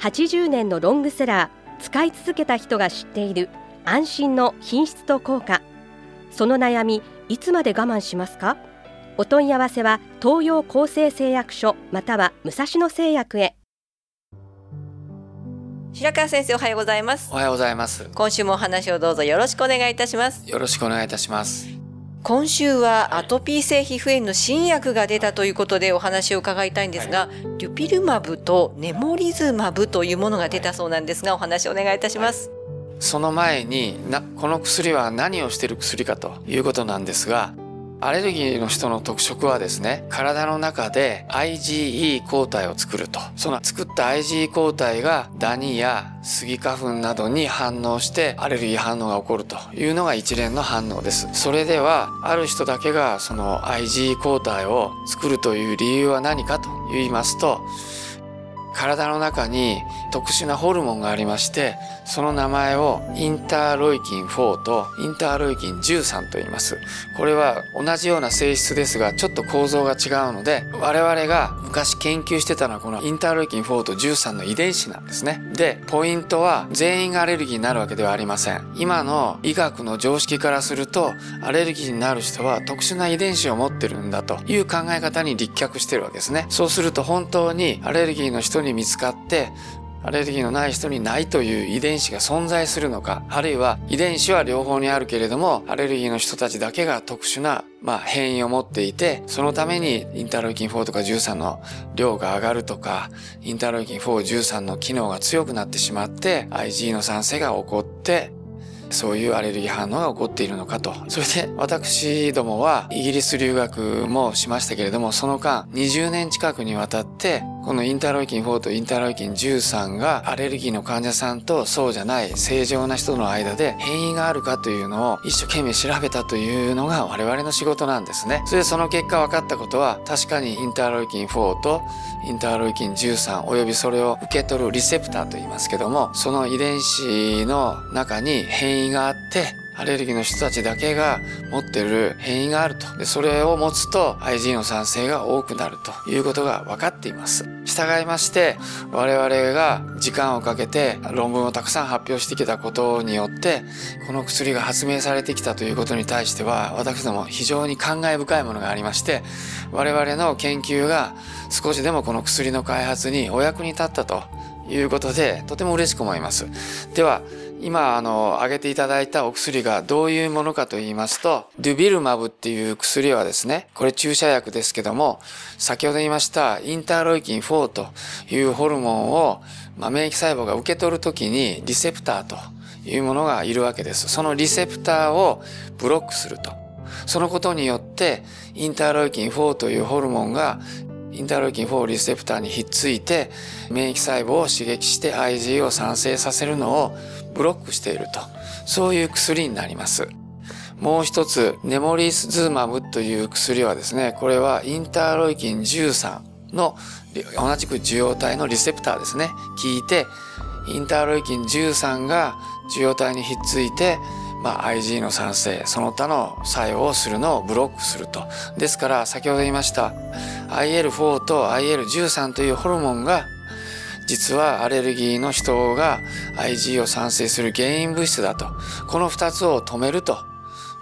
80年のロングセラー使い続けた人が知っている安心の品質と効果。その悩みいつまで我慢しますか？お問い合わせは東洋厚生製薬所または武蔵野製薬へ。白川先生おはようございます。おはようございます。今週もお話をどうぞよろしくお願いいたします。よろしくお願いいたします。今週はアトピー性皮膚炎の新薬が出たということでお話を伺いたいんですが、デュピルマブとネモリズマブというものが出たそうなんですがお話をお願いいたします、その前になこの薬は何をしている薬かということなんですが、アレルギーの人の特色はですね、体の中で IgE 抗体を作ると。その作った IgE 抗体がダニやスギ花粉などに反応してアレルギー反応が起こるというのが一連の反応です。それでは、ある人だけがその IgE 抗体を作るという理由は何かと言いますと、体の中に特殊なホルモンがありましてその名前をインターロイキン4とインターロイキン13と言います。これは同じような性質ですがちょっと構造が違うので我々が昔研究してたのはこのインターロイキン4と13の遺伝子なんですね。でポイントは全員がアレルギーになるわけではありません。今の医学の常識からするとアレルギーになる人は特殊な遺伝子を持ってるんだという考え方に立脚してるわけですね。そうすると本当にアレルギーの人に見つかってアレルギーのない人にないという遺伝子が存在するのか、あるいは遺伝子は両方にあるけれども、アレルギーの人たちだけが特殊な、まあ、変異を持っていて、そのためにインターロイキン4とか13の量が上がるとか、インターロイキン4、13の機能が強くなってしまって、IG の酸性が起こって、そういうアレルギー反応が起こっているのかと。それで私どもはイギリス留学もしましたけれども、その間20年近くにわたって、このインターロイキン4とインターロイキン13がアレルギーの患者さんとそうじゃない正常な人の間で変異があるかというのを一生懸命調べたというのが我々の仕事なんですね。それでその結果分かったことは確かにインターロイキン4とインターロイキン13およびそれを受け取るリセプターと言いますけどもその遺伝子の中に変異があってアレルギーの人たちだけが持ってる変異があると。でそれを持つと IG の酸性が多くなるということが分かっています。従いまして我々が時間をかけて論文をたくさん発表してきたことによってこの薬が発明されてきたということに対しては私ども非常に感慨深いものがありまして我々の研究が少しでもこの薬の開発にお役に立ったということでとても嬉しく思います。では今あの挙げていただいたお薬がどういうものかと言いますとドゥビルマブっていう薬はですねこれ注射薬ですけども先ほど言いましたインターロイキン4というホルモンを、まあ、免疫細胞が受け取るときにリセプターというものがいるわけです。そのリセプターをブロックすると。そのことによってインターロイキン4というホルモンがインターロイキン4リセプターにひっついて免疫細胞を刺激して IG を産生させるのをブロックしていると。そういう薬になります。もう一つネモリスズマブという薬はですねこれはインターロイキン13の同じく受容体のリセプターですね。効いてインターロイキン13が受容体にひっついてまあ、IG の酸性その他の作用をするのをブロックすると。ですから先ほど言いました IL4 と IL13 というホルモンが実はアレルギーの人が IG を産生する原因物質だと。この2つを止めると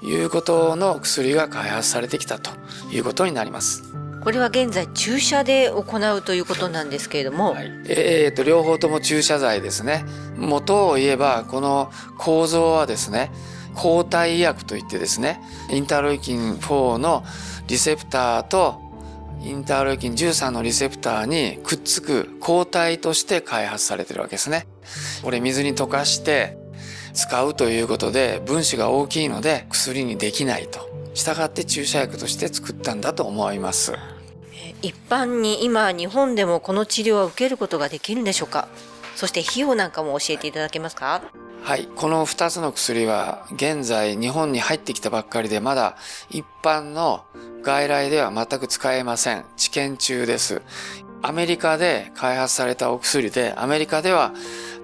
いうことの薬が開発されてきたということになります。これは現在注射で行うということなんですけれども、はい、えー、と両方とも注射剤ですね。元を言えばこの構造はですね抗体医薬といってですねインターロイキン4のリセプターとインターロイキン13のリセプターにくっつく抗体として開発されてるわけですね。これ水に溶かして使うということで分子が大きいので薬にできないと。従って注射薬として作ったんだと思います。一般に今日本でもこの治療は受けることができるんでしょうか？そして費用なんかも教えていただけますか？はい。この2つの薬は現在日本に入ってきたばっかりでまだ一般の外来では全く使えません。治験中です。アメリカで開発されたお薬で、アメリカでは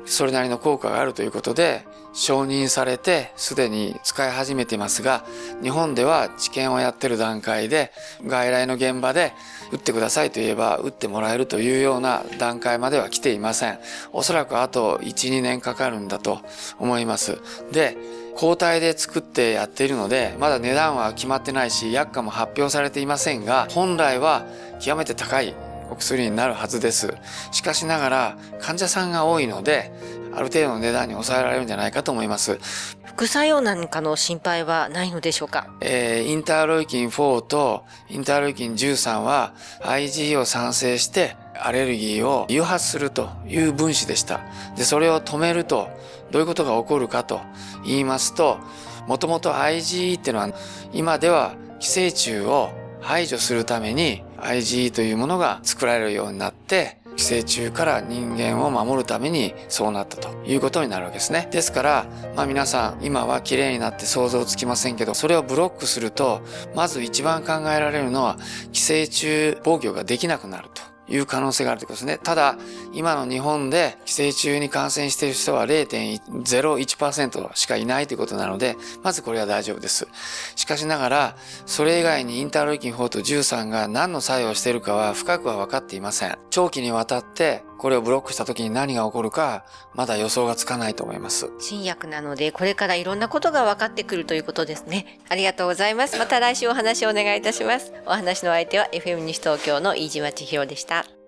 それなりの効果があるということで承認されてすでに使い始めていますが、日本では治験をやってる段階で外来の現場で打ってくださいと言えば打ってもらえるというような段階までは来ていません。おそらくあと1、2年かかるんだと思います。で、抗体で作ってやっているので、まだ値段は決まってないし、薬価も発表されていませんが、本来は極めて高いお薬になるはずです。しかしながら患者さんが多いので、ある程度の値段に抑えられるんじゃないかと思います。副作用なんかの心配はないのでしょうか？えーインターロイキン4とインターロイキン13は IgE を産生してアレルギーを誘発するという分子でした。で、それを止めるとどういうことが起こるかと言いますと、もともと IgE っていうのは今では寄生虫を排除するために IgE というものが作られるようになって寄生虫から人間を守るためにそうなったということになるわけですね。ですから、まあ皆さん今は綺麗になって想像つきませんけど、それをブロックすると、まず一番考えられるのは寄生虫防御ができなくなると。いう可能性があるということですね。ただ、今の日本で寄生虫に感染している人は0.01%しかいないということなので、まずこれは大丈夫です。しかしながら、それ以外にインターロイキン4と13が何の作用をしているかは深くは分かっていません。長期にわたってこれをブロックした時に何が起こるか、まだ予想がつかないと思います。新薬なのでこれからいろんなことが分かってくるということですね。ありがとうございます。また来週お話をお願いいたします。お話の相手は FM 西東京の飯島千尋でした。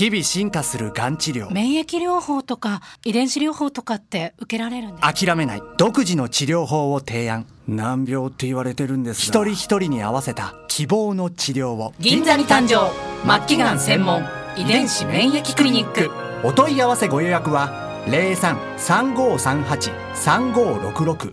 日々進化するがん治療。免疫療法とか遺伝子療法とかって受けられるんですか？諦めない。独自の治療法を提案。難病って言われてるんです一が人一人に合わせた希望の治療を。銀座に誕生。末期がん専門。遺伝子免疫クリニック。お問い合わせご予約は03-3538-3566